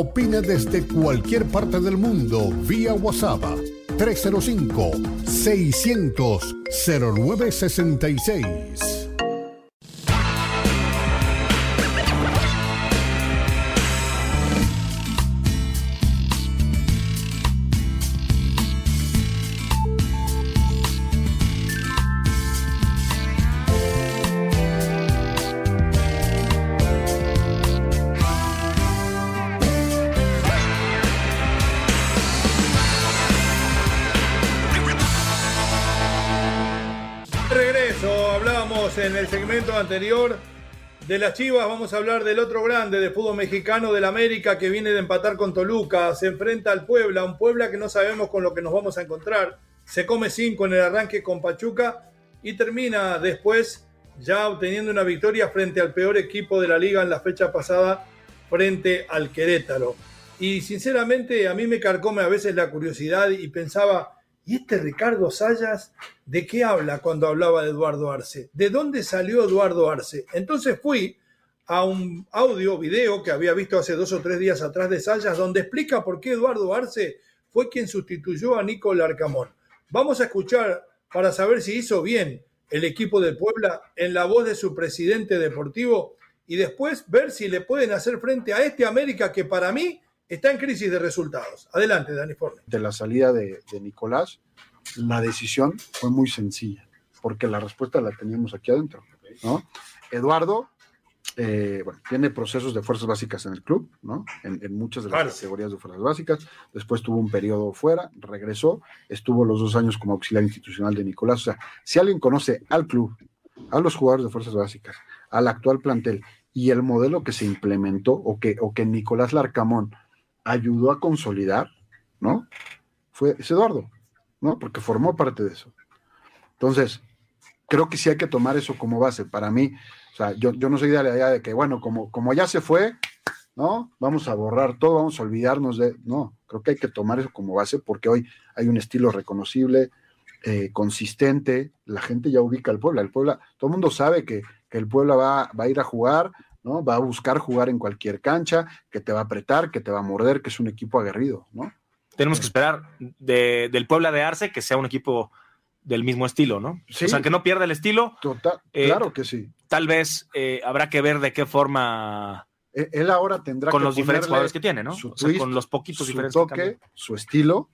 Opina desde cualquier parte del mundo vía WhatsApp 305 600 0966. De las Chivas, vamos a hablar del otro grande de fútbol mexicano del América que viene de empatar con Toluca, se enfrenta al Puebla, un Puebla que no sabemos con lo que nos vamos a encontrar. Se come cinco en el arranque con Pachuca y termina después ya obteniendo una victoria frente al peor equipo de la liga en la fecha pasada frente al Querétaro. Y sinceramente a mí me carcome a veces la curiosidad y pensaba, ¿y este Ricardo Sayas de qué habla cuando hablaba de Eduardo Arce? ¿De dónde salió Eduardo Arce? Entonces fui a un audio, video que había visto hace dos o tres días atrás de Sayas, donde explica por qué Eduardo Arce fue quien sustituyó a Nicolás Arcamón. Vamos a escuchar para saber si hizo bien el equipo de Puebla en la voz de su presidente deportivo y después ver si le pueden hacer frente a este América que para mí está en crisis de resultados. Adelante, Dani Forne. De la salida de, Nicolás, la decisión fue muy sencilla, porque la respuesta la teníamos aquí adentro. ¿no? Eduardo eh, bueno, tiene procesos de fuerzas básicas en el club, ¿no? En, muchas de las categorías de fuerzas básicas. Después tuvo un periodo fuera, regresó, estuvo los dos años como auxiliar institucional de Nicolás. O sea, si alguien conoce al club, a los jugadores de fuerzas básicas, al actual plantel y el modelo que se implementó o que, o que Nicolás Larcamón ayudó a consolidar, ¿no? Fue Eduardo, ¿no? Porque formó parte de eso. Entonces, creo que sí hay que tomar eso como base. Para mí, o sea, yo, yo no soy de la idea de que, bueno, como, como ya se fue, ¿no? Vamos a borrar todo, vamos a olvidarnos de. No, creo que hay que tomar eso como base porque hoy hay un estilo reconocible, eh, consistente, la gente ya ubica al Puebla. El Puebla, todo el mundo sabe que, que el Puebla va, va a ir a jugar, ¿no? Va a buscar jugar en cualquier cancha, que te va a apretar, que te va a morder, que es un equipo aguerrido, ¿no? Tenemos que esperar del Puebla de Arce que sea un equipo del mismo estilo, ¿no? O sea, que no pierda el estilo. Total, eh, claro que sí. Tal vez eh, habrá que ver de qué forma. E, él ahora tendrá con los diferentes jugadores que tiene, ¿no? con los poquitos su diferentes. Toque, su estilo,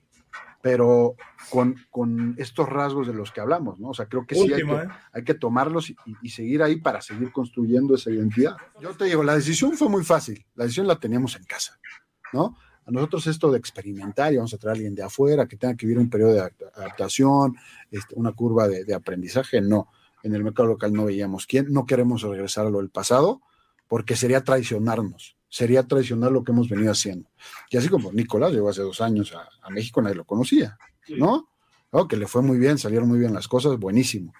pero con, con, estos rasgos de los que hablamos, ¿no? O sea, creo que sí hay que, ¿eh? hay que tomarlos y, seguir ahí para seguir construyendo esa identidad. Yo te digo, la decisión fue muy fácil, la decisión la teníamos en casa, ¿no? A nosotros esto de experimentar y vamos a traer a alguien de afuera que tenga que vivir un periodo de adaptación, este, una curva de, de, aprendizaje, no. En el mercado local no veíamos quién, no queremos regresar a lo del pasado porque sería traicionarnos sería traicionar lo que hemos venido haciendo. Y así como Nicolás llegó hace dos años a, México, nadie lo conocía, ¿no? que le fue muy bien, salieron muy bien las cosas, buenísimo.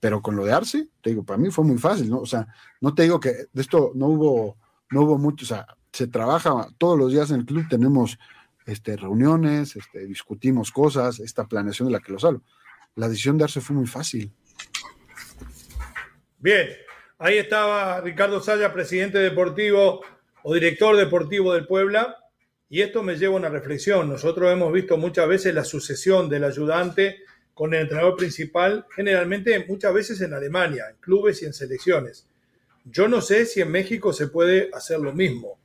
Pero con lo de Arce, te digo, para mí fue muy fácil, ¿no? O sea, no te digo que de esto no hubo, no hubo mucho, o sea, se trabaja todos los días en el club, tenemos este, reuniones, este, discutimos cosas, esta planeación de la que los hablo. La decisión de Arce fue muy fácil. Bien, ahí estaba Ricardo Saya, presidente deportivo o director deportivo del Puebla, y esto me lleva a una reflexión. Nosotros hemos visto muchas veces la sucesión del ayudante con el entrenador principal, generalmente muchas veces en Alemania, en clubes y en selecciones. Yo no sé si en México se puede hacer lo mismo.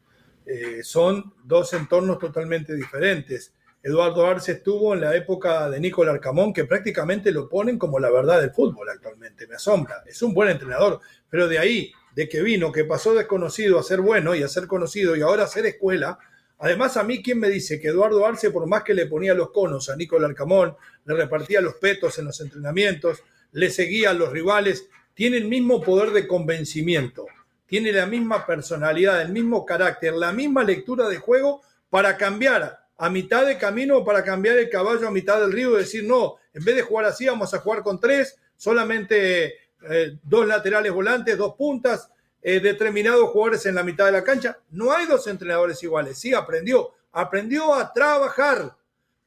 Eh, son dos entornos totalmente diferentes. Eduardo Arce estuvo en la época de Nicolás Arcamón, que prácticamente lo ponen como la verdad del fútbol actualmente. Me asombra. Es un buen entrenador, pero de ahí de que vino, que pasó desconocido a ser bueno y a ser conocido y ahora a ser escuela. Además, a mí, ¿quién me dice que Eduardo Arce, por más que le ponía los conos a Nicolás Arcamón, le repartía los petos en los entrenamientos, le seguía a los rivales, tiene el mismo poder de convencimiento, tiene la misma personalidad, el mismo carácter, la misma lectura de juego para cambiar a mitad de camino, para cambiar el caballo a mitad del río y decir, no, en vez de jugar así, vamos a jugar con tres, solamente eh, dos laterales volantes, dos puntas, eh, determinados jugadores en la mitad de la cancha. No hay dos entrenadores iguales. Sí, aprendió, aprendió a trabajar,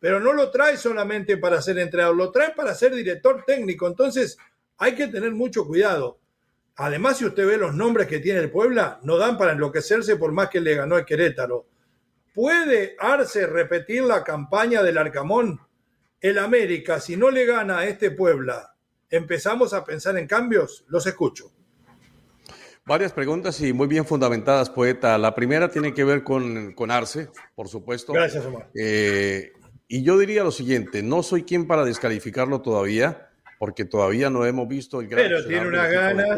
pero no lo trae solamente para ser entrenador, lo trae para ser director técnico. Entonces, hay que tener mucho cuidado. Además, si usted ve los nombres que tiene el Puebla, no dan para enloquecerse por más que le ganó el Querétaro. ¿Puede Arce repetir la campaña del Arcamón? El América, si no le gana a este Puebla, ¿empezamos a pensar en cambios? Los escucho. Varias preguntas y muy bien fundamentadas, poeta. La primera tiene que ver con, con Arce, por supuesto. Gracias, Omar. Eh, y yo diría lo siguiente, no soy quien para descalificarlo todavía, porque todavía no hemos visto el gran Pero tiene una gana.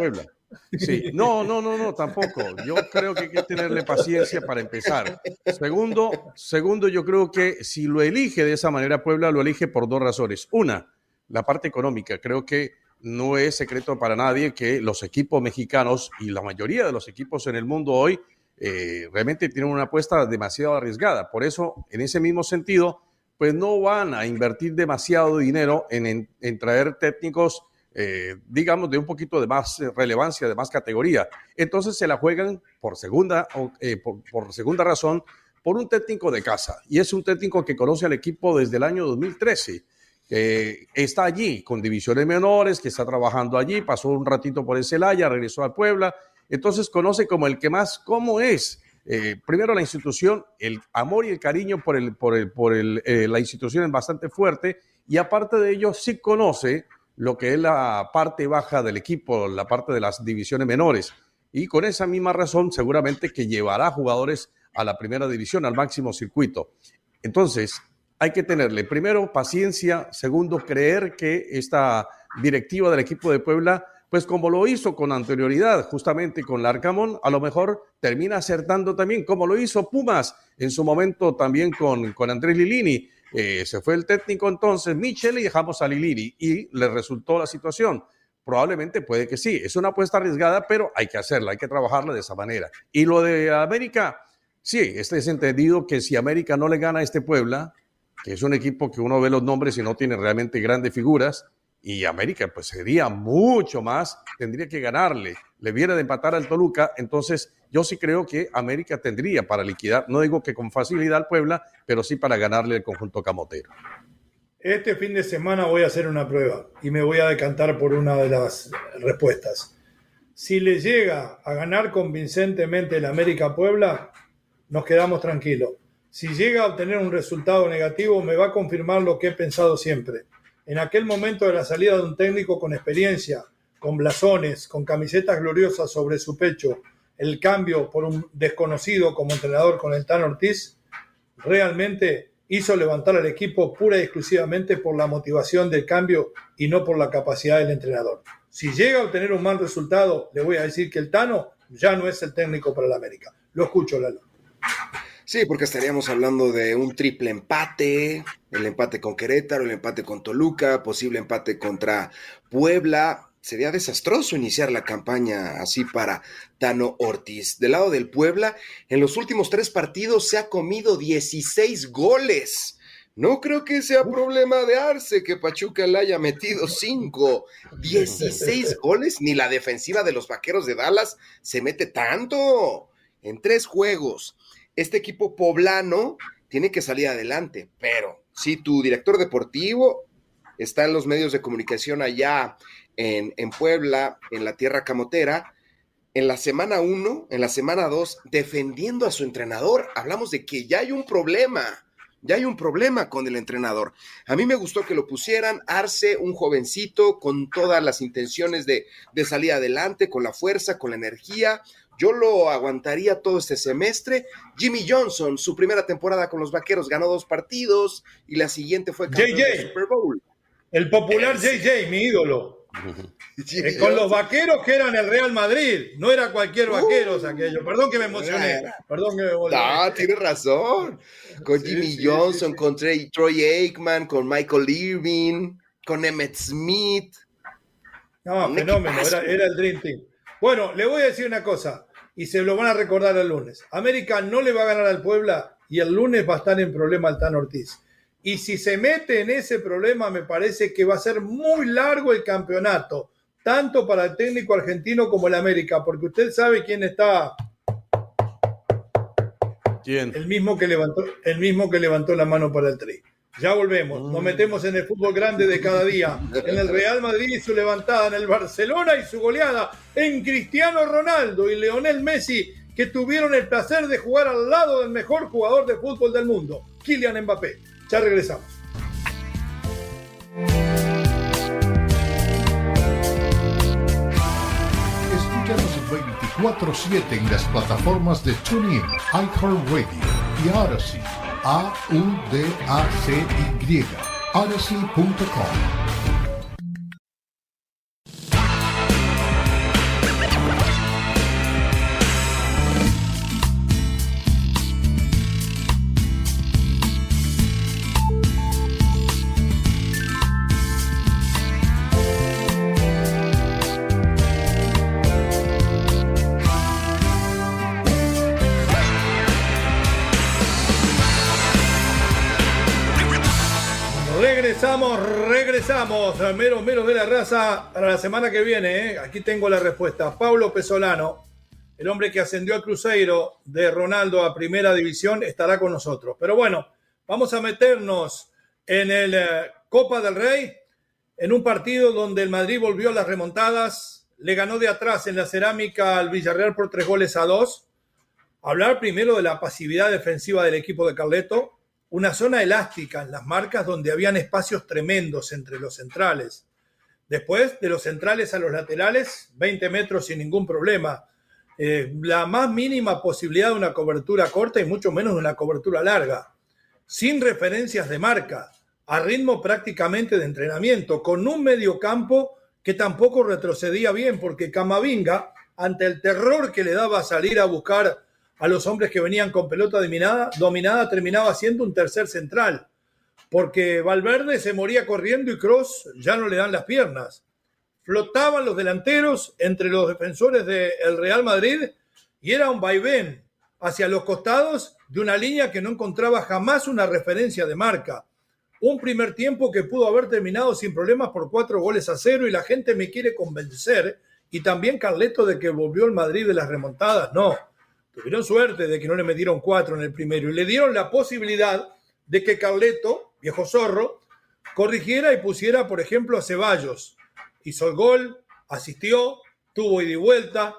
Sí, no, no, no, no, tampoco. Yo creo que hay que tenerle paciencia para empezar. Segundo, segundo, yo creo que si lo elige de esa manera Puebla, lo elige por dos razones. Una, la parte económica. Creo que no es secreto para nadie que los equipos mexicanos y la mayoría de los equipos en el mundo hoy eh, realmente tienen una apuesta demasiado arriesgada. Por eso, en ese mismo sentido, pues no van a invertir demasiado dinero en, traer técnicos eh, digamos, de un poquito de más relevancia, de más categoría. Entonces se la juegan por segunda, eh, por, segunda razón por un técnico de casa. Y es un técnico que conoce al equipo desde el año 2013. Que está allí con divisiones menores, que está trabajando allí, pasó un ratito por el Celaya, regresó a Puebla, entonces conoce como el que más, cómo es, eh, primero la institución, el amor y el cariño por, el, por, el, por el, la institución es bastante fuerte y aparte de ello sí conoce lo que es la parte baja del equipo, la parte de las divisiones menores. Y con esa misma razón, seguramente que llevará jugadores a la primera división, al máximo circuito. Entonces, hay que tenerle, primero, paciencia, segundo, creer que esta directiva del equipo de Puebla, pues como lo hizo con anterioridad, justamente con Larcamón, a lo mejor termina acertando también, como lo hizo Pumas en su momento también con, con Andrés Lilini eh, se fue el técnico entonces, Michel, y dejamos a Lilini y le resultó la situación. Probablemente puede que sí, es una apuesta arriesgada, pero hay que hacerla, hay que trabajarla de esa manera. Y lo de América, sí, este es entendido que si América no le gana a este Puebla, que es un equipo que uno ve los nombres y no tiene realmente grandes figuras, y América pues sería mucho más, tendría que ganarle, le viene de empatar al Toluca, entonces yo sí creo que América tendría para liquidar, no digo que con facilidad al Puebla, pero sí para ganarle el conjunto camotero. Este fin de semana voy a hacer una prueba y me voy a decantar por una de las respuestas. Si le llega a ganar convincentemente el América Puebla, nos quedamos tranquilos. Si llega a obtener un resultado negativo, me va a confirmar lo que he pensado siempre en aquel momento de la salida de un técnico con experiencia, con blasones, con camisetas gloriosas sobre su pecho, el cambio por un desconocido como entrenador con el Tan Ortiz, realmente hizo levantar al equipo pura y exclusivamente por la motivación del cambio y no por la capacidad del entrenador. Si llega a obtener un mal resultado, le voy a decir que el Tano ya no es el técnico para la América. Lo escucho, Lalo. Sí, porque estaríamos hablando de un triple empate, el empate con Querétaro, el empate con Toluca, posible empate contra Puebla. Sería desastroso iniciar la campaña así para Tano Ortiz. Del lado del Puebla, en los últimos tres partidos se ha comido 16 goles. No creo que sea problema de Arce que Pachuca le haya metido 5. 16 goles, ni la defensiva de los vaqueros de Dallas se mete tanto. En tres juegos este equipo poblano tiene que salir adelante, pero si tu director deportivo está en los medios de comunicación allá en, en Puebla, en la tierra camotera, en la semana uno, en la semana dos, defendiendo a su entrenador, hablamos de que ya hay un problema. Ya hay un problema con el entrenador. A mí me gustó que lo pusieran, Arce, un jovencito con todas las intenciones de, de salir adelante, con la fuerza, con la energía, yo lo aguantaría todo este semestre. Jimmy Johnson, su primera temporada con los Vaqueros, ganó dos partidos y la siguiente fue campeón JJ, Super Bowl. El popular JJ, mi ídolo. Eh, con los vaqueros que eran el Real Madrid, no era cualquier vaquero uh, aquello. Perdón que me emocioné. Perdón que me No, tienes razón. Con Jimmy Johnson, con Troy Aikman, con Michael Irving, con Emmett Smith. No, fenómeno, era, era, el Dream Team. Bueno, le voy a decir una cosa. Y se lo van a recordar el lunes. América no le va a ganar al Puebla y el lunes va a estar en problema el Tan Ortiz. Y si se mete en ese problema, me parece que va a ser muy largo el campeonato, tanto para el técnico argentino como el América, porque usted sabe quién está. ¿Quién? El mismo que levantó, el mismo que levantó la mano para el tri. Ya volvemos, nos metemos en el fútbol grande de cada día, en el Real Madrid y su levantada, en el Barcelona y su goleada, en Cristiano Ronaldo y Leonel Messi, que tuvieron el placer de jugar al lado del mejor jugador de fútbol del mundo, Kylian Mbappé. Ya regresamos. Escúchanos 24-7 en las plataformas de TuneIn, iHeartRadio y Odyssey. A-U-D-A-C-Y. Odyssey.com. regresamos, meros, meros de la raza para la semana que viene. ¿eh? Aquí tengo la respuesta. Pablo Pesolano, el hombre que ascendió al Cruzeiro de Ronaldo a Primera División, estará con nosotros. Pero bueno, vamos a meternos en el eh, Copa del Rey, en un partido donde el Madrid volvió a las remontadas, le ganó de atrás en la cerámica al Villarreal por tres goles a dos. Hablar primero de la pasividad defensiva del equipo de Carleto, una zona elástica en las marcas donde habían espacios tremendos entre los centrales. Después, de los centrales a los laterales, 20 metros sin ningún problema. Eh, la más mínima posibilidad de una cobertura corta y mucho menos de una cobertura larga. Sin referencias de marca, a ritmo prácticamente de entrenamiento, con un mediocampo que tampoco retrocedía bien, porque Camavinga, ante el terror que le daba salir a buscar a los hombres que venían con pelota dominada, terminaba siendo un tercer central, porque Valverde se moría corriendo y Cross ya no le dan las piernas. Flotaban los delanteros entre los defensores del Real Madrid y era un vaivén hacia los costados de una línea que no encontraba jamás una referencia de marca. Un primer tiempo que pudo haber terminado sin problemas por cuatro goles a cero y la gente me quiere convencer, y también Carleto de que volvió el Madrid de las remontadas. No, Tuvieron suerte de que no le metieron cuatro en el primero y le dieron la posibilidad de que Carleto, viejo zorro, corrigiera y pusiera, por ejemplo, a Ceballos. Hizo el gol, asistió, tuvo ida y vuelta.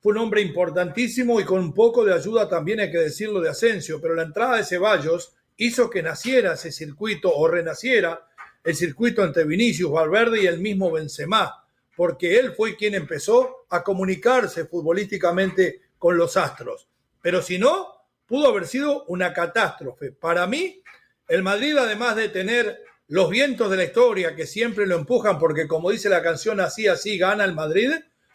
Fue un hombre importantísimo y con un poco de ayuda también hay que decirlo de Asensio, pero la entrada de Ceballos hizo que naciera ese circuito o renaciera el circuito entre Vinicius, Valverde y el mismo Benzema, porque él fue quien empezó a comunicarse futbolísticamente con los Astros. Pero si no, pudo haber sido una catástrofe. Para mí, el Madrid, además de tener los vientos de la historia que siempre lo empujan, porque como dice la canción, así, así gana el Madrid,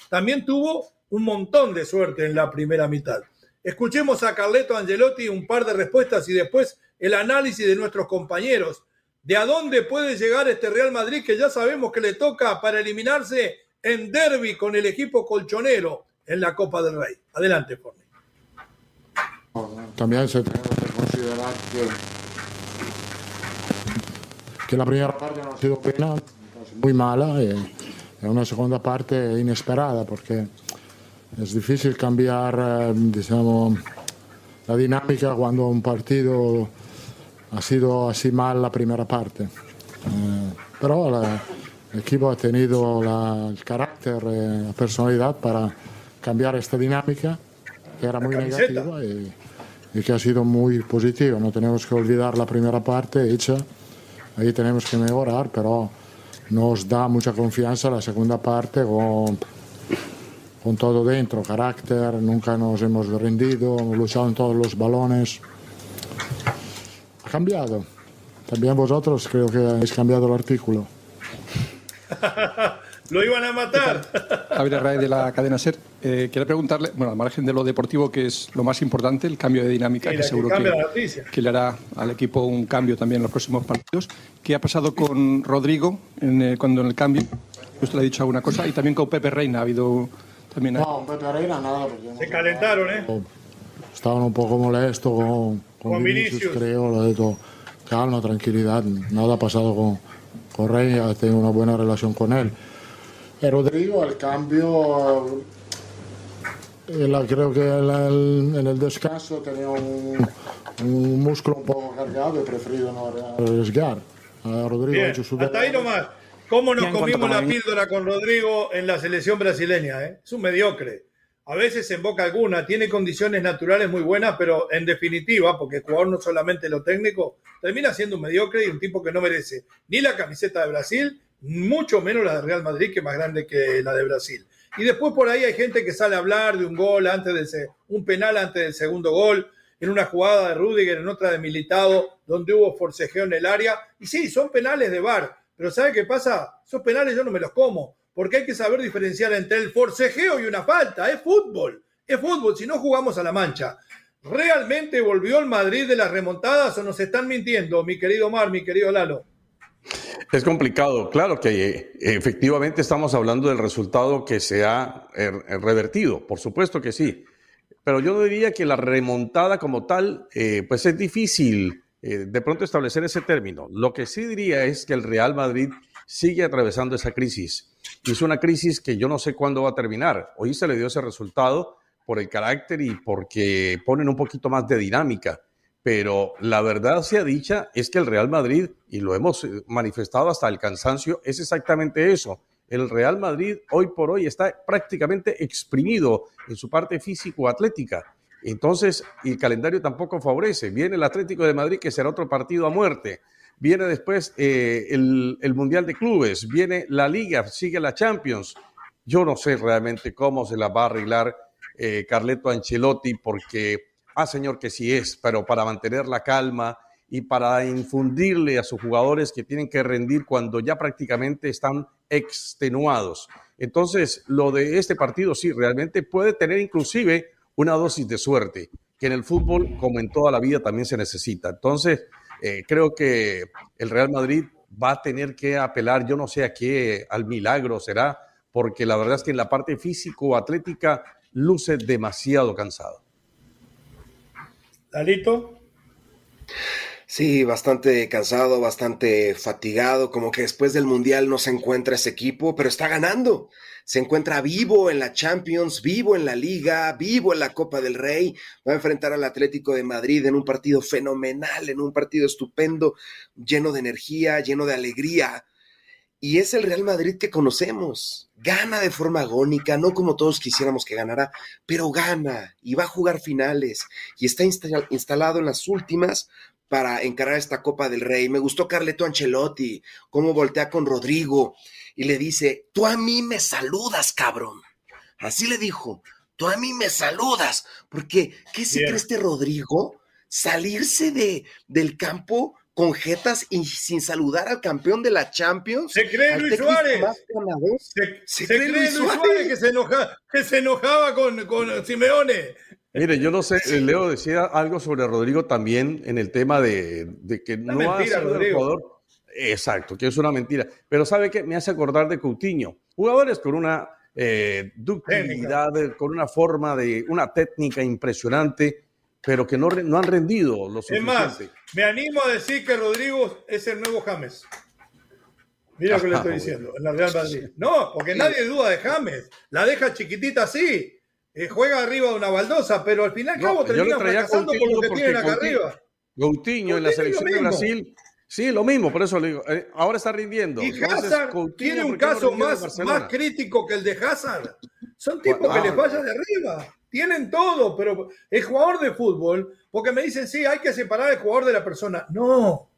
también tuvo un montón de suerte en la primera mitad. Escuchemos a Carleto Angelotti un par de respuestas y después el análisis de nuestros compañeros de a dónde puede llegar este Real Madrid que ya sabemos que le toca para eliminarse en derby con el equipo colchonero en la Copa del Rey. Adelante, Forni. También se tiene que considerar que, que la primera parte no ha sido buena, muy mala, y, y una segunda parte inesperada, porque es difícil cambiar, eh, digamos, la dinámica cuando un partido ha sido así mal la primera parte. Eh, pero la, el equipo ha tenido la, el carácter, eh, la personalidad para cambiar esta dinámica que era muy negativa y, y, que ha sido muy positiva. No tenemos que olvidar la primera parte hecha, ahí tenemos que mejorar, pero nos da mucha confianza la segunda parte con, con todo dentro, carácter, nunca nos hemos rendido, hemos luchado en todos los balones. Ha cambiado. También vosotros creo que habéis cambiado el artículo. lo iban a matar. Javier Ray de la cadena SER. Eh, quería preguntarle, bueno, al margen de lo deportivo, que es lo más importante, el cambio de dinámica, Mira, que seguro que, que, que, le hará al equipo un cambio también en los próximos partidos. ¿Qué ha pasado con Rodrigo en, eh, cuando en el cambio? Usted le ha dicho alguna cosa. Y también con Pepe Reina ha habido también. No, Pereira nada. Se calentaron, ¿eh? Estaban un poco molestos con, con, Vinicius, creo. Lo de todo. Calma, tranquilidad. Nada ha pasado con, con Rey. Ha tenido una buena relación con él. Y Rodrigo, el cambio. Eh, creo que en el descanso tenía un, un, músculo un poco cargado y preferido no arriesgar. Rodrigo Bien, ha hecho su hasta ahí nomás. ¿Cómo nos comimos la píldora con Rodrigo en la selección brasileña? Eh? Es un mediocre. A veces en boca alguna, tiene condiciones naturales muy buenas, pero en definitiva, porque el jugador no solamente lo técnico, termina siendo un mediocre y un tipo que no merece ni la camiseta de Brasil, mucho menos la de Real Madrid, que es más grande que la de Brasil. Y después por ahí hay gente que sale a hablar de un gol antes de un penal antes del segundo gol, en una jugada de Rudiger, en otra de Militado, donde hubo forcejeo en el área. Y sí, son penales de VAR, pero ¿sabe qué pasa? Esos penales yo no me los como, porque hay que saber diferenciar entre el forcejeo y una falta. Es fútbol, es fútbol, si no jugamos a la mancha. ¿Realmente volvió el Madrid de las remontadas o nos están mintiendo, mi querido Mar, mi querido Lalo? Es complicado, claro que eh, efectivamente estamos hablando del resultado que se ha eh, revertido, por supuesto que sí, pero yo no diría que la remontada como tal, eh, pues es difícil de pronto establecer ese término. Lo que sí diría es que el Real Madrid sigue atravesando esa crisis. Es una crisis que yo no sé cuándo va a terminar. Hoy se le dio ese resultado por el carácter y porque ponen un poquito más de dinámica. Pero la verdad sea dicha es que el Real Madrid, y lo hemos eh, manifestado hasta el cansancio, es exactamente eso. El Real Madrid hoy por hoy está prácticamente exprimido en su parte físico-atlética. Entonces, el calendario tampoco favorece. Viene el Atlético de Madrid, que será otro partido a muerte viene después eh, el, Mundial de Clubes, viene la Liga, sigue la Champions. Yo no sé realmente cómo se la va a arreglar eh, Carleto Ancelotti, porque, ah, señor, que sí es, pero para mantener la calma y para infundirle a sus jugadores que tienen que rendir cuando ya prácticamente están extenuados. Entonces, lo de este partido sí, realmente puede tener inclusive una dosis de suerte, que en el fútbol, como en toda la vida, también se necesita. Entonces, eh, creo que el Real Madrid va a tener que apelar, yo no sé a qué, al milagro será, porque la verdad es que en la parte físico-atlética luce demasiado cansado. Dalito. Sí, bastante cansado, bastante fatigado, como que después del Mundial no se encuentra ese equipo, pero está ganando se encuentra vivo en la Champions, vivo en la Liga, vivo en la Copa del Rey, va a enfrentar al Atlético de Madrid en un partido fenomenal, en un partido estupendo, lleno de energía, lleno de alegría. Y es el Real Madrid que conocemos. Gana de forma agónica, no como todos quisiéramos que ganara, pero gana y va a jugar finales y está instalado en las últimas para encarar esta Copa del Rey. Me gustó Carleto Ancelotti, cómo voltea con Rodrigo, y le dice, tú a mí me saludas, cabrón. Así le dijo, tú a mí me saludas, porque ¿qué se cree este Rodrigo? Salirse de, del campo con jetas y sin saludar al campeón de la Champions. Se cree Luis Suárez. Se, cree, Luis Suárez, que, se que se enojaba con, con Simeone. Mire, yo no sé, Leo decía algo sobre Rodrigo también en el tema de, de que no ha sido el jugador Exacto, que es una mentira. Pero ¿sabe qué? Me hace acordar de Coutinho. Jugadores con una eh, ductilidad, con una forma de, una técnica impresionante, pero que no, no han rendido lo suficiente. Es más, me animo a decir que Rodrigo es el nuevo James. Mira lo que le estoy diciendo, en la Real Madrid. No, porque nadie duda de James. La deja chiquitita así. Eh, juega arriba de una baldosa, pero al final no, cabo termina fracasando por lo que tienen acá arriba. Coutinho en la selección de Brasil Sí, lo mismo, por eso le digo, eh, ahora está rindiendo. Y Hazard tiene un caso más, más crítico que el de Hazard. Son tipos que les falla de arriba. Tienen todo, pero el jugador de fútbol, porque me dicen, sí, hay que separar el jugador de la persona. No.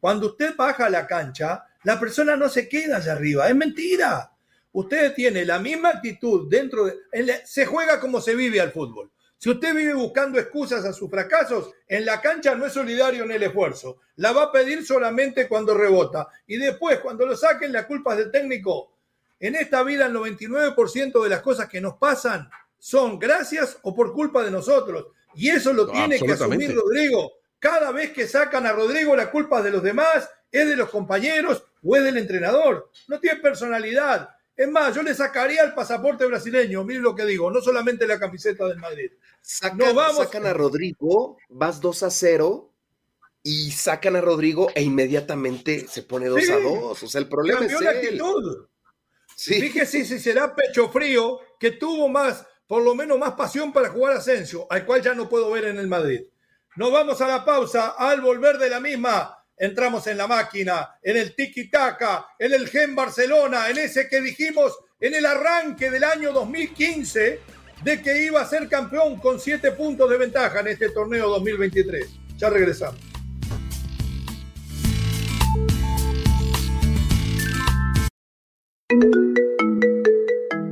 Cuando usted baja a la cancha, la persona no se queda allá arriba. Es mentira. Usted tiene la misma actitud dentro de... Se juega como se vive al fútbol. Si usted vive buscando excusas a sus fracasos, en la cancha no es solidario en el esfuerzo. La va a pedir solamente cuando rebota. Y después, cuando lo saquen, la culpa es del técnico. En esta vida, el 99% de las cosas que nos pasan son gracias o por culpa de nosotros. Y eso lo tiene que asumir Rodrigo. Cada vez que sacan a Rodrigo, la culpa es de los demás, es de los compañeros o es del entrenador. No tiene personalidad. Es más, yo le sacaría el pasaporte brasileño, mire lo que digo, no solamente la camiseta del Madrid. Sacan, vamos. sacan a Rodrigo, vas 2 a 0 y sacan a Rodrigo e inmediatamente se pone 2 a 2. O sea, el problema es la actitud. Sí. Fíjese si será pecho frío que tuvo más, por lo menos más pasión para jugar Asensio, al cual ya no puedo ver en el Madrid. Nos vamos a la pausa. Al volver de la misma, entramos en la máquina, en el tiki-taka, en el Gen Barcelona, en ese que dijimos en el arranque del año 2015 de que iba a ser campeón con siete puntos de ventaja en este torneo 2023. Ya regresamos.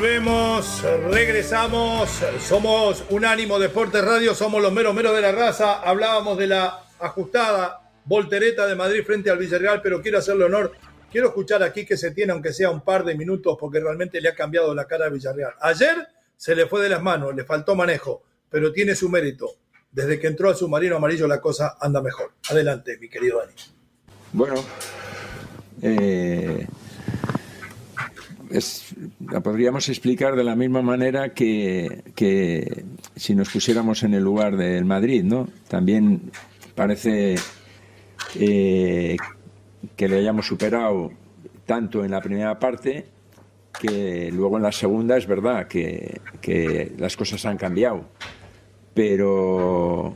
Volvemos, regresamos, somos Unánimo Deportes Radio, somos los meros meros de la raza, hablábamos de la ajustada voltereta de Madrid frente al Villarreal, pero quiero hacerle honor, quiero escuchar aquí que se tiene, aunque sea un par de minutos, porque realmente le ha cambiado la cara a Villarreal. Ayer se le fue de las manos, le faltó manejo, pero tiene su mérito. Desde que entró al submarino amarillo la cosa anda mejor. Adelante, mi querido Dani. Bueno, eh, la podríamos explicar de la misma manera que, si nos pusiéramos en el lugar del Madrid, ¿no? También parece eh, que le hayamos superado tanto en la primera parte que luego en la segunda es verdad que, que las cosas han cambiado. Pero,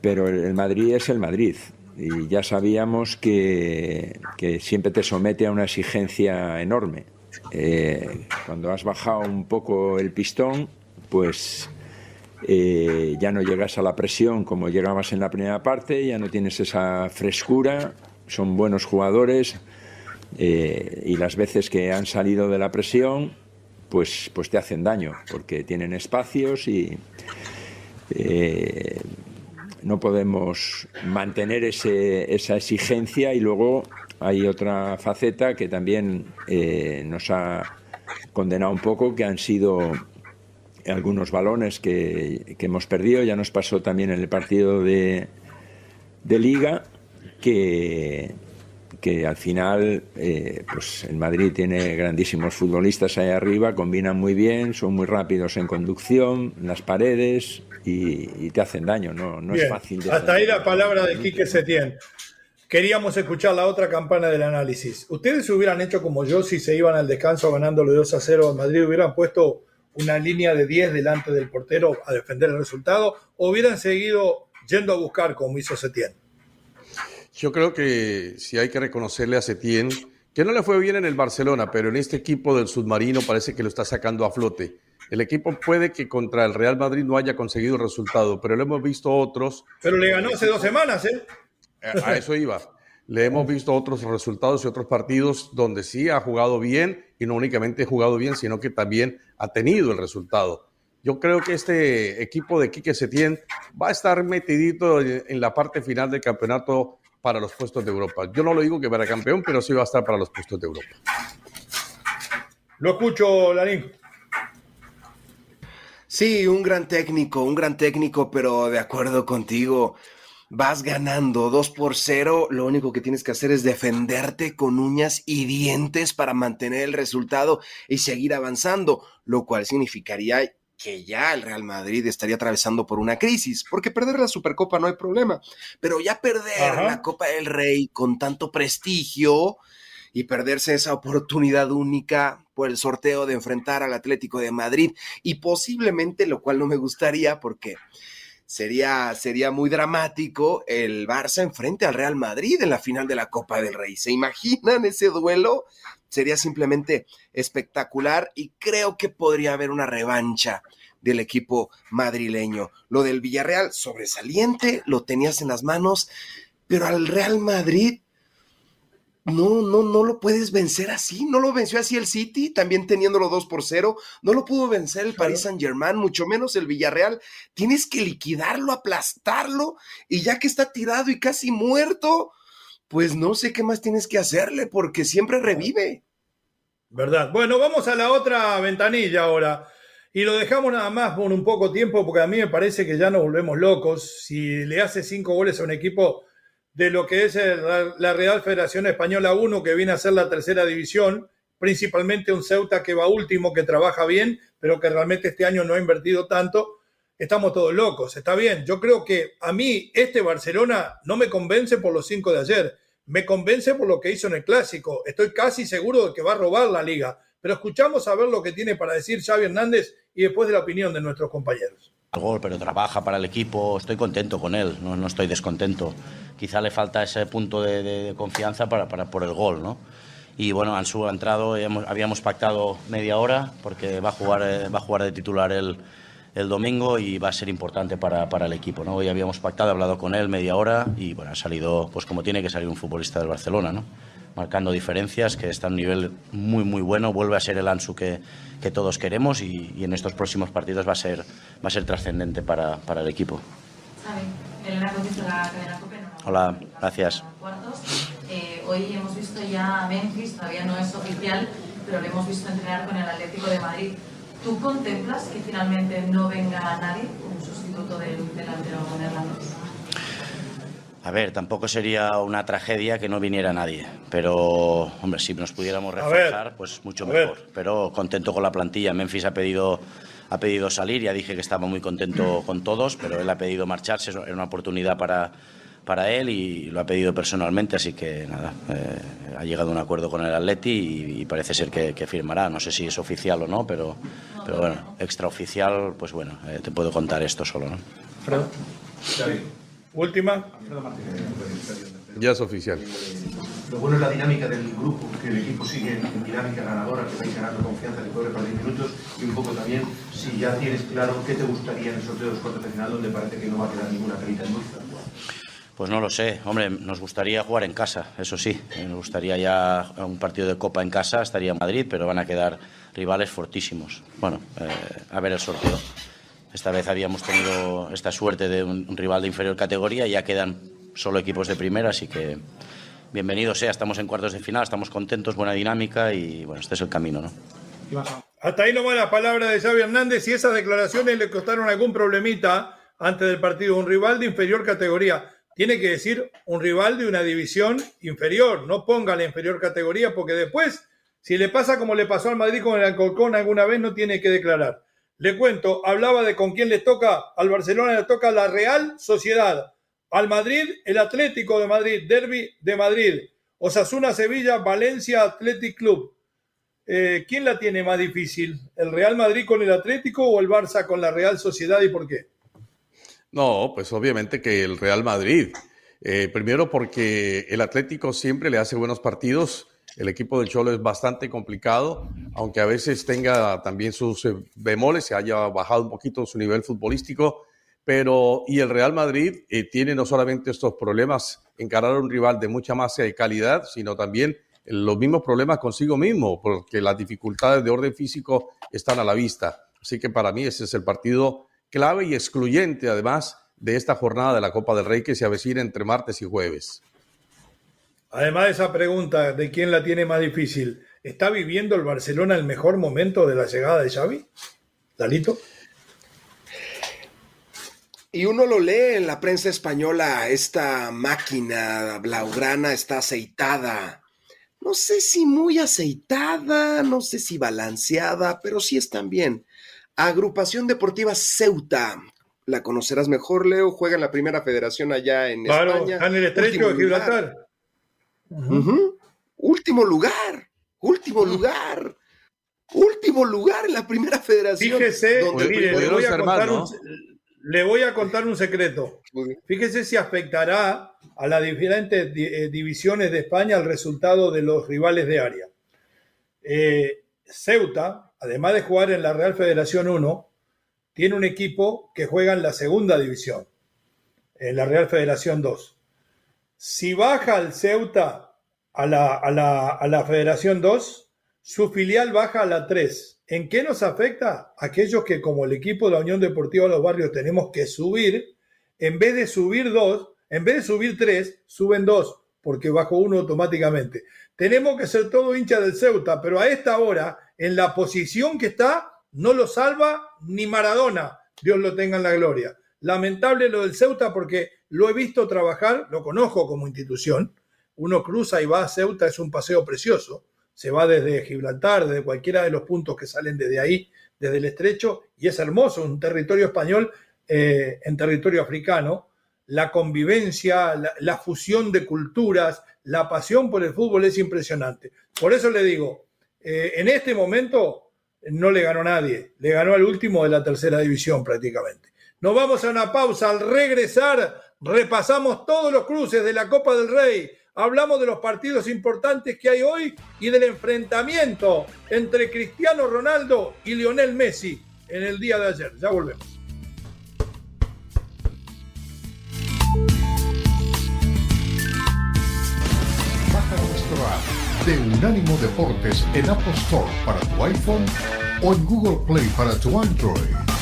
pero el Madrid es el Madrid y ya sabíamos que, siempre te somete a una exigencia enorme. Eh, cuando has bajado un poco el pistón, pues eh, ya no llegas a la presión como llegabas en la primera parte, ya no tienes esa frescura, son buenos jugadores eh, y las veces que han salido de la presión, pues, pues te hacen daño, porque tienen espacios y no podemos mantener ese, esa exigencia y luego hay otra faceta que también eh, nos ha condenado un poco, que han sido algunos balones que, hemos perdido. Ya nos pasó también en el partido de, de liga que, al final eh, pues el Madrid tiene grandísimos futbolistas ahí arriba, combinan muy bien, son muy rápidos en conducción, las paredes, y, te hacen daño, no, no es fácil. Hasta ahí la palabra de Quique Setién. Queríamos escuchar la otra campana del análisis. ¿Ustedes se hubieran hecho como yo si se iban al descanso ganándole 2 a 0 a Madrid? ¿Hubieran puesto una línea de 10 delante del portero a defender el resultado? ¿O hubieran seguido yendo a buscar como hizo Setién? Yo creo que si hay que reconocerle a Setién, que no le fue bien en el Barcelona, pero en este equipo del submarino parece que lo está sacando a flote el equipo puede que contra el Real Madrid no haya conseguido el resultado, pero lo hemos visto otros. Pero le ganó hace dos semanas, ¿eh? A eso iba. Le hemos visto otros resultados y otros partidos donde sí ha jugado bien y no únicamente ha jugado bien, sino que también ha tenido el resultado. Yo creo que este equipo de Quique Setién va a estar metidito en la parte final del campeonato para los puestos de Europa. Yo no lo digo que para campeón, pero sí va a estar para los puestos de Europa. Lo escucho, Larín. Sí, un gran técnico, un gran técnico, pero de acuerdo contigo. Vas ganando 2 por 0, lo único que tienes que hacer es defenderte con uñas y dientes para mantener el resultado y seguir avanzando, lo cual significaría que ya el Real Madrid estaría atravesando por una crisis, porque perder la Supercopa no hay problema, pero ya perder la Copa del Rey con tanto prestigio, y perderse esa oportunidad única el sorteo de enfrentar al Atlético de Madrid y posiblemente, lo cual no me gustaría porque sería, sería muy dramático el Barça enfrente al Real Madrid en la final de la Copa del Rey. ¿Se imaginan ese duelo? Sería simplemente espectacular y creo que podría haber una revancha del equipo madrileño. Lo del Villarreal, sobresaliente, lo tenías en las manos, pero al Real Madrid no, no, no lo puedes vencer así. No lo venció así el City, también teniéndolo 2 por 0. No lo pudo vencer el Paris Saint Germain, mucho menos el Villarreal. Tienes que liquidarlo, aplastarlo, y ya que está tirado y casi muerto, pues no sé qué más tienes que hacerle, porque siempre revive. ¿Verdad? Bueno, vamos a la otra ventanilla ahora. Y lo dejamos nada más por un poco tiempo, porque a mí me parece que ya nos volvemos locos. Si le hace cinco goles a un equipo de lo que es la Real Federación Española 1, que viene a ser la tercera división, principalmente un Ceuta que va último, que trabaja bien, pero que realmente este año no ha invertido tanto. Estamos todos locos, está bien. Yo creo que a mí este Barcelona no me convence por los cinco de ayer, me convence por lo que hizo en el clásico. Estoy casi seguro de que va a robar la liga. Pero escuchamos a ver lo que tiene para decir Xavi Hernández y después de la opinión de nuestros compañeros gol, pero trabaja para el equipo, estoy contento con él, no, no estoy descontento. Quizá le falta ese punto de, confianza para, para, por el gol, ¿no? Y bueno, Ansu ha entrado, habíamos pactado media hora porque va a jugar, eh, va a jugar de titular el, el domingo y va a ser importante para, para, el equipo, ¿no? Hoy habíamos pactado, hablado con él media hora y bueno, ha salido pues como tiene que salir un futbolista del Barcelona, ¿no? Marcando diferencias, que está a un nivel muy, muy bueno. Vuelve a ser el Ansu que, que todos queremos y, y, en estos próximos partidos va a ser, va a ser trascendente para, para, el equipo. Hola, gracias. Eh, hoy hemos visto ya a Memphis, todavía no es oficial, pero lo hemos visto entrenar con el Atlético de Madrid. ¿Tú contemplas que finalmente no venga nadie como sustituto del delantero neerlandés? A ver, tampoco sería una tragedia que no viniera nadie, pero hombre, si nos pudiéramos reforzar, pues mucho mejor. Pero contento con la plantilla. Memphis ha pedido ha pedido salir, ya dije que estaba muy contento con todos, pero él ha pedido marcharse, era una oportunidad para, para él y lo ha pedido personalmente, así que nada, eh, ha llegado a un acuerdo con el Atleti y, y parece ser que, que, firmará. No sé si es oficial o no, pero, pero bueno, extraoficial, pues bueno, eh, te puedo contar esto solo, ¿no? Fredo. Última. Ya es oficial. Lo bueno es la dinámica del grupo, que el equipo sigue en dinámica ganadora, que vais ganando confianza, que puede perder minutos y un poco también si ya tienes claro qué te gustaría en el sorteo de los cuartos de final, donde parece que no va a quedar ninguna carita en dulce. Pues no lo sé, hombre, nos gustaría jugar en casa, eso sí, nos gustaría ya un partido de Copa en casa, estaría en Madrid, pero van a quedar rivales fortísimos. Bueno, eh, a ver el sorteo. Esta vez habíamos tenido esta suerte de un, rival de inferior categoría y ya quedan solo equipos de primera, así que bienvenido sea, estamos en cuartos de final, estamos contentos, buena dinámica y bueno, este es el camino, ¿no? Hasta ahí nomás la palabra de Xavi Hernández y esas declaraciones le costaron algún problemita antes del partido. Un rival de inferior categoría. Tiene que decir un rival de una división inferior. No ponga la inferior categoría porque después, si le pasa como le pasó al Madrid con el Alcolcón alguna vez, no tiene que declarar. Le cuento, hablaba de con quién le toca, al Barcelona le toca la Real Sociedad, al Madrid el Atlético de Madrid, Derby de Madrid, Osasuna Sevilla, Valencia Athletic Club. Eh, ¿Quién la tiene más difícil? ¿El Real Madrid con el Atlético o el Barça con la Real Sociedad y por qué? No, pues obviamente que el Real Madrid. Eh, primero porque el Atlético siempre le hace buenos partidos el equipo del Cholo es bastante complicado, aunque a veces tenga también sus eh, bemoles, se haya bajado un poquito su nivel futbolístico, pero y el Real Madrid eh, tiene no solamente estos problemas, encarar a un rival de mucha masa y calidad, sino también los mismos problemas consigo mismo, porque las dificultades de orden físico están a la vista. Así que para mí ese es el partido clave y excluyente, además, de esta jornada de la Copa del Rey que se avecina entre martes y jueves. Además de esa pregunta de quién la tiene más difícil, ¿está viviendo el Barcelona el mejor momento de la llegada de Xavi? Dalito. Y uno lo lee en la prensa española, esta máquina blaugrana está aceitada. No sé si muy aceitada, no sé si balanceada, pero sí están bien. Agrupación Deportiva Ceuta. La conocerás mejor, Leo. Juega en la primera federación allá en España. en el estrecho de Gibraltar. Último lugar, último lugar, último lugar en la primera federación. Fíjese, mire, le voy, a contar un, Le voy a contar un secreto. Fíjese si afectará a las diferentes eh, divisiones de España el resultado de los rivales de área. Eh, Ceuta, además de jugar en la Real Federación 1, tiene un equipo que juega en la segunda división, en la Real Federación 2. Si baja el Ceuta a la, Federación 2, su filial baja a la 3. ¿En qué nos afecta? Aquellos que como el equipo de la Unión Deportiva de los Barrios tenemos que subir, en vez de subir dos, en vez de subir tres, suben dos, porque bajo uno automáticamente. Tenemos que ser todo hincha del Ceuta, pero a esta hora, en la posición que está, no lo salva ni Maradona. Dios lo tenga en la gloria. Lamentable lo del Ceuta porque lo he visto trabajar, lo conozco como institución. Uno cruza y va a Ceuta, es un paseo precioso se va desde Gibraltar, desde cualquiera de los puntos que salen desde ahí, desde el estrecho, y es hermoso, un territorio español eh, en territorio africano. La convivencia, la, fusión de culturas, la pasión por el fútbol es impresionante. Por eso le digo, eh, en este momento no le ganó nadie, le ganó al último de la tercera división prácticamente. Nos vamos a una pausa. Al regresar, repasamos todos los cruces de la Copa del Rey, hablamos de los partidos importantes que hay hoy y del enfrentamiento entre Cristiano Ronaldo y Lionel Messi en el día de ayer. Ya volvemos. Baja nuestro app de Unánimo Deportes en Apple Store para tu iPhone o en Google Play para tu Android.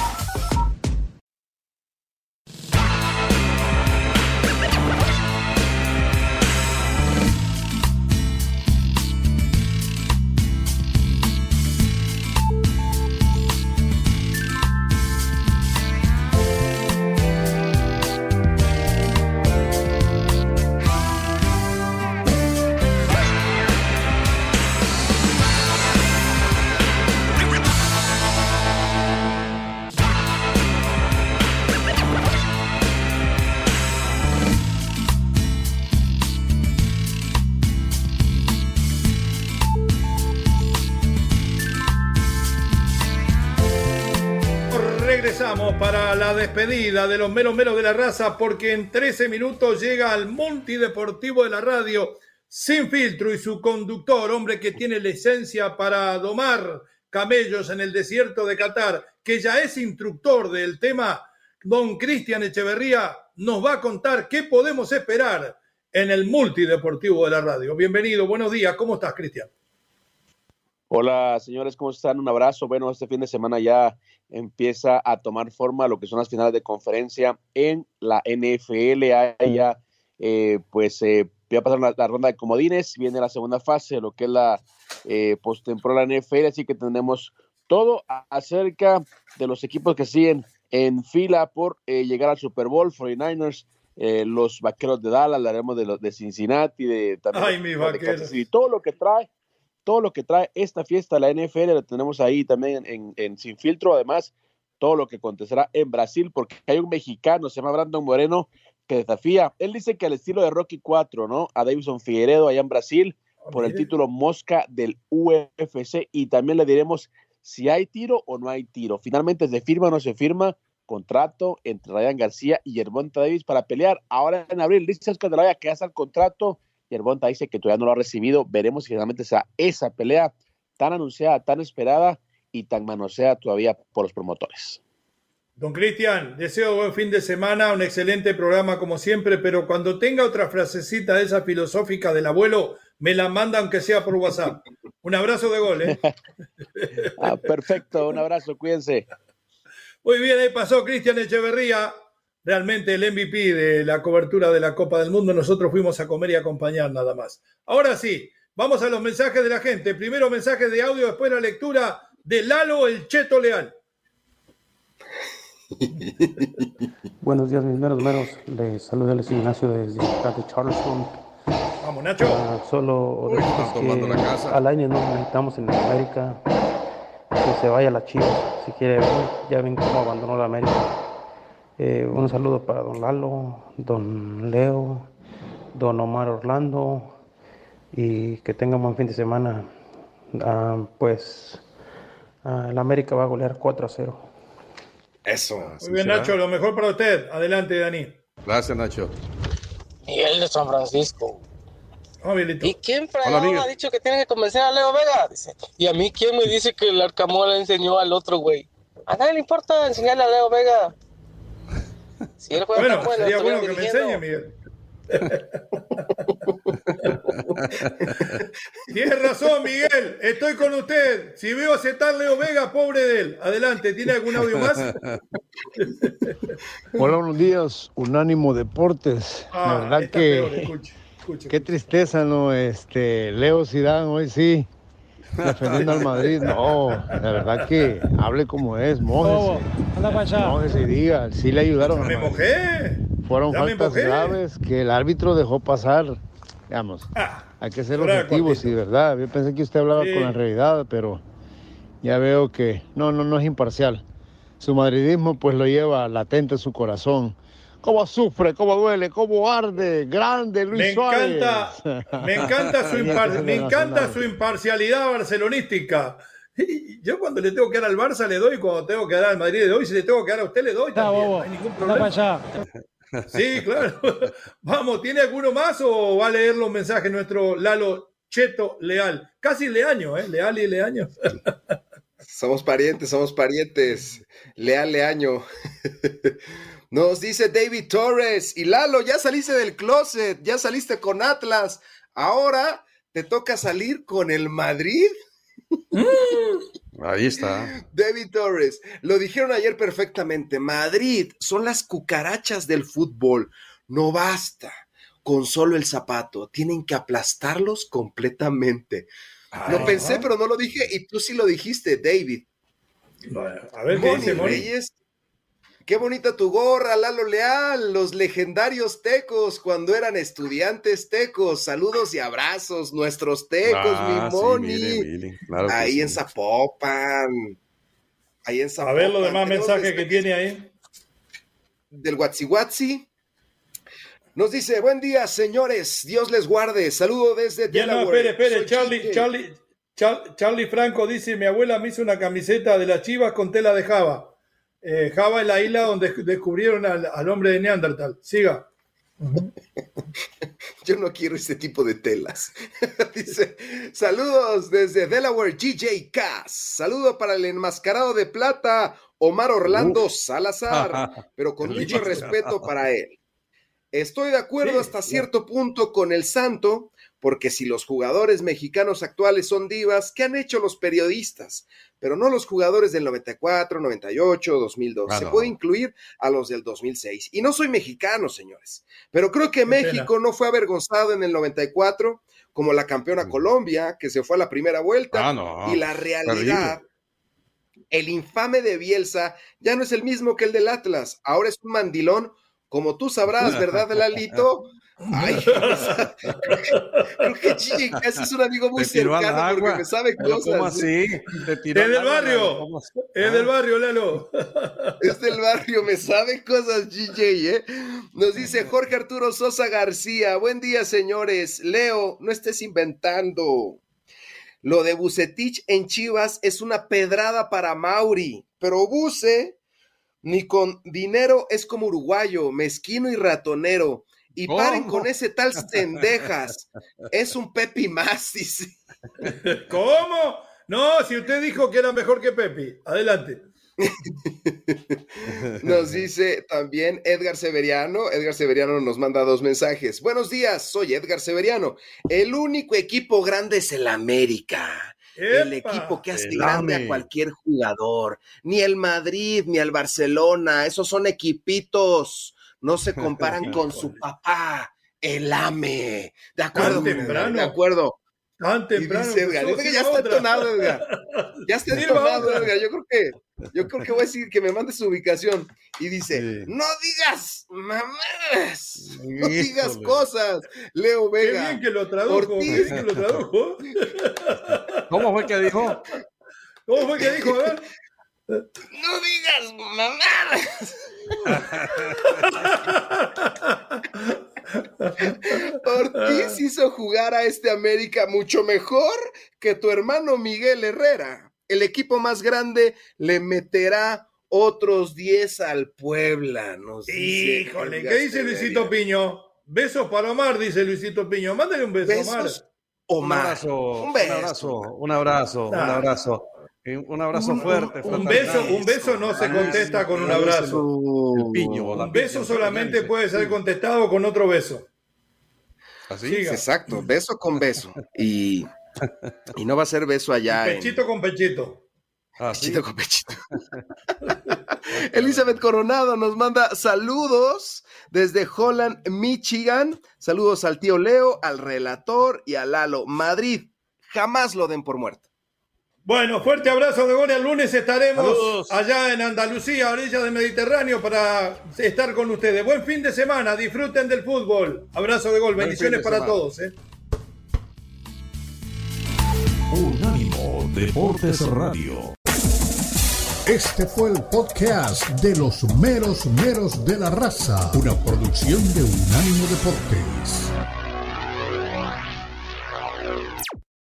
Despedida de los meros meros de la raza porque en 13 minutos llega al multideportivo de la radio sin filtro y su conductor, hombre que tiene la esencia para domar camellos en el desierto de Qatar, que ya es instructor del tema, don Cristian Echeverría nos va a contar qué podemos esperar en el multideportivo de la radio. Bienvenido, buenos días, ¿cómo estás Cristian? Hola señores, ¿cómo están? Un abrazo. Bueno, este fin de semana ya empieza a tomar forma lo que son las finales de conferencia en la NFL. Ya, eh, pues eh, voy a pasar la, ronda de comodines, viene la segunda fase, lo que es la eh, postemporada NFL, así que tenemos todo acerca de los equipos que siguen en fila por eh, llegar al Super Bowl, 49ers, los vaqueros de Dallas, hablaremos de los de Cincinnati, de también Ay, mi y todo lo que trae todo lo que trae esta fiesta, la NFL, lo tenemos ahí también en, Sin Filtro. Además, todo lo que acontecerá en Brasil, porque hay un mexicano, se llama Brandon Moreno, que desafía. Él dice que al estilo de Rocky 4, ¿no? A Davidson Figueredo allá en Brasil, ah, por el título Mosca del UFC. Y también le diremos si hay tiro o no hay tiro. Finalmente se firma o no se firma contrato entre Ryan García y Gervonta Davis para pelear ahora en abril. Dice Oscar de la Hoya que hace el contrato y el Bonta dice que todavía no lo ha recibido. Veremos si realmente sea esa pelea tan anunciada, tan esperada y tan manoseada todavía por los promotores. Don Cristian, deseo buen fin de semana, un excelente programa como siempre, pero cuando tenga otra frasecita de esa filosófica del abuelo, me la manda aunque sea por WhatsApp. Un abrazo de gol, ¿eh? ah, perfecto, un abrazo, cuídense. Muy bien, ahí pasó Cristian Echeverría, realmente el MVP de la cobertura de la Copa del Mundo. Nosotros fuimos a comer y acompañar nada más. Ahora sí, vamos a los mensajes de la gente. Primero mensaje de audio, después la lectura de Lalo el Cheto Leal. Buenos días, mis meros meros. Les saluda Luis Ignacio desde de Charleston. Vamos, Nacho. Uh, solo que la al año no necesitamos en América que se vaya la Chivas. Si quiere, ya ven cómo abandonó la América. Eh, un saludo para don Lalo, don Leo, don Omar Orlando y que tengan buen fin de semana. Ah, pues ah, el América va a golear 4 a 0. Eso. Muy bien, Nacho, lo mejor para usted. Adelante, Dani. Gracias, Nacho. Miguel de San Francisco. Oh, ¿Y quién fregado ha dicho que tiene que convencer a Leo Vega? Dice. Y a mí, ¿quién me dice que el Arcamón le enseñó al otro güey? A nadie le importa enseñarle a Leo Vega. Si él juega bueno, sería bueno que me enseñe, Miguel. Tienes razón, Miguel. Estoy con usted. Si veo aceptar Leo Vega, pobre de él. Adelante, ¿tiene algún audio más? Hola, buenos días, Unánimo Deportes. Ah, la verdad está que peor, escuche, escuche. qué tristeza, ¿no? Este, Leo Zidane hoy sí, defendiendo al Madrid. No, la verdad que hable como es, mójese. Mójese y diga, sí le ayudaron. Me mojé. Fueron Ya faltas mojé. graves que el árbitro dejó pasar. Digamos, hay que ser objetivos, sí, ¿verdad? Yo pensé que usted hablaba Sí. con la realidad, pero ya veo que no, no, no es imparcial. Su madridismo pues lo lleva latente en su corazón. ¿Cómo sufre? ¿Cómo duele? ¿Cómo arde? Grande Luis Me Suárez. encanta, me encanta su, impar- me encanta su imparcialidad barcelonística. Yo cuando le tengo que dar al Barça le doy, cuando tengo que dar al Madrid le doy, si le tengo que dar a usted le doy también, no hay ningún problema. Sí, claro. Vamos, ¿tiene alguno más o va a leer los mensajes nuestro Lalo Cheto Leal? Casi Leaño, ¿eh? Leal y Leaño. Somos parientes, somos parientes. Leal Leaño. Nos dice David Torres. Y Lalo, ya saliste del closet, ya saliste con Atlas. Ahora te toca salir con el Madrid. Ahí está. David Torres, lo dijeron ayer perfectamente. Madrid son las cucarachas del fútbol. No basta con solo el zapato. Tienen que aplastarlos completamente. Lo pensé, pero no lo dije. Y tú sí lo dijiste, David. A ver qué Moni dice Moni. Reyes. Qué bonita tu gorra, Lalo Leal, los legendarios tecos cuando eran estudiantes tecos. Saludos y abrazos, nuestros tecos, Ah, mi sí, Moni. mire, mire, claro Ahí sí. en Zapopan. Ahí en A Zapopan. ver los demás Tenemos mensajes que tiene ahí. Del WhatsApp. Nos dice, buen día, señores. Dios les guarde. Saludo desde Ya no, espere, espere. Charlie, Chique. Charlie, Char- Charlie Franco dice: Mi abuela me hizo una camiseta de las chivas con tela de Java. Eh, Java es la isla donde descubrieron al, al hombre de Neandertal. Siga. Yo no quiero este tipo de telas. Dice, saludos desde Delaware, GJ Cass. Saludo para el enmascarado de plata, Omar Orlando Uf. Salazar, pero con mucho respeto para él. Estoy de acuerdo Sí, hasta cierto punto con el Santo, porque si los jugadores mexicanos actuales son divas, ¿qué han hecho los periodistas? Pero no los jugadores del 94, 98, 2002. Ah, Se puede incluir a los del 2006. Y no soy mexicano, señores, pero creo que Qué pena. México no fue avergonzado en el 94 como la campeona Colombia, que se fue a la primera vuelta. Mm. Ah, no. y la realidad, el infame de Bielsa ya no es el mismo que el del Atlas. Ahora es un mandilón, como tú sabrás, ¿verdad, Lalito? Ay, creo que Gigi casi es un amigo muy cercano agua. porque me sabe cosas. ¿Cómo así? Te tiró Es del agua, barrio. Lalo, ¿cómo así? Es del barrio, Lalo. Es del barrio, me sabe cosas, GJ, ¿eh? Nos dice Jorge Arturo Sosa García. Buen día, señores. Leo, no estés inventando. Lo de Bucetich en Chivas es una pedrada para Mauri, pero Buce ni con dinero es como uruguayo, mezquino y ratonero. Y ¿Cómo? paren con ese tal Cendejas. Es un Pepi más, dice. ¿Cómo? No, si usted dijo que era mejor que Pepi. Adelante. Nos dice también Edgar Severiano. Edgar Severiano nos manda dos mensajes. Buenos días, soy Edgar Severiano. El único equipo grande es el América. El equipo que hace El grande AME. a cualquier jugador. Ni el Madrid, ni el Barcelona. Esos son equipitos. No se comparan con su papá, el AME. De acuerdo, Tan temprano. de acuerdo. Tan temprano. dice Edgar, que ya está entonado, Edgar. Ya está entonado. Edgar. Yo creo que, yo creo que voy a decir que me mande su ubicación. Y dice, Sí. no digas mamás, no digas cosas, Leo Qué Vega. bien que lo tradujo. Ortiz. Qué bien que lo tradujo. ¿Cómo fue que dijo? ¿Cómo fue que dijo? A ver. No digas mamás. Ortiz hizo jugar a este América mucho mejor que tu hermano Miguel Herrera. El equipo más grande le meterá otros 10 al Puebla. Nos Híjole, ¿qué dice Luisito Piño? Besos para Omar, dice Luisito Piño. Mándale un beso, Omar. Omar. Un abrazo, un, abrazo, un abrazo, un abrazo. Un abrazo fuerte. Un, beso, un beso no se contesta con un abrazo. un beso solamente puede ser contestado con otro beso. Así Exacto, beso con beso. Y, y no va a ser beso allá. Pechito con pechito. Ah, pechito con pechito. Elizabeth Coronado nos manda saludos desde Holland, Michigan. Saludos al tío Leo, al relator y a Lalo. Madrid, jamás lo den por muerto. Bueno, fuerte abrazo de gol. El lunes estaremos allá en Andalucía, orilla del Mediterráneo, para estar con ustedes. Buen fin de semana, disfruten del fútbol. Abrazo de gol, bendiciones para todos. ¿eh? Unánimo Deportes Radio. Este fue el podcast de los meros meros de la raza, una producción de Unánimo Deportes.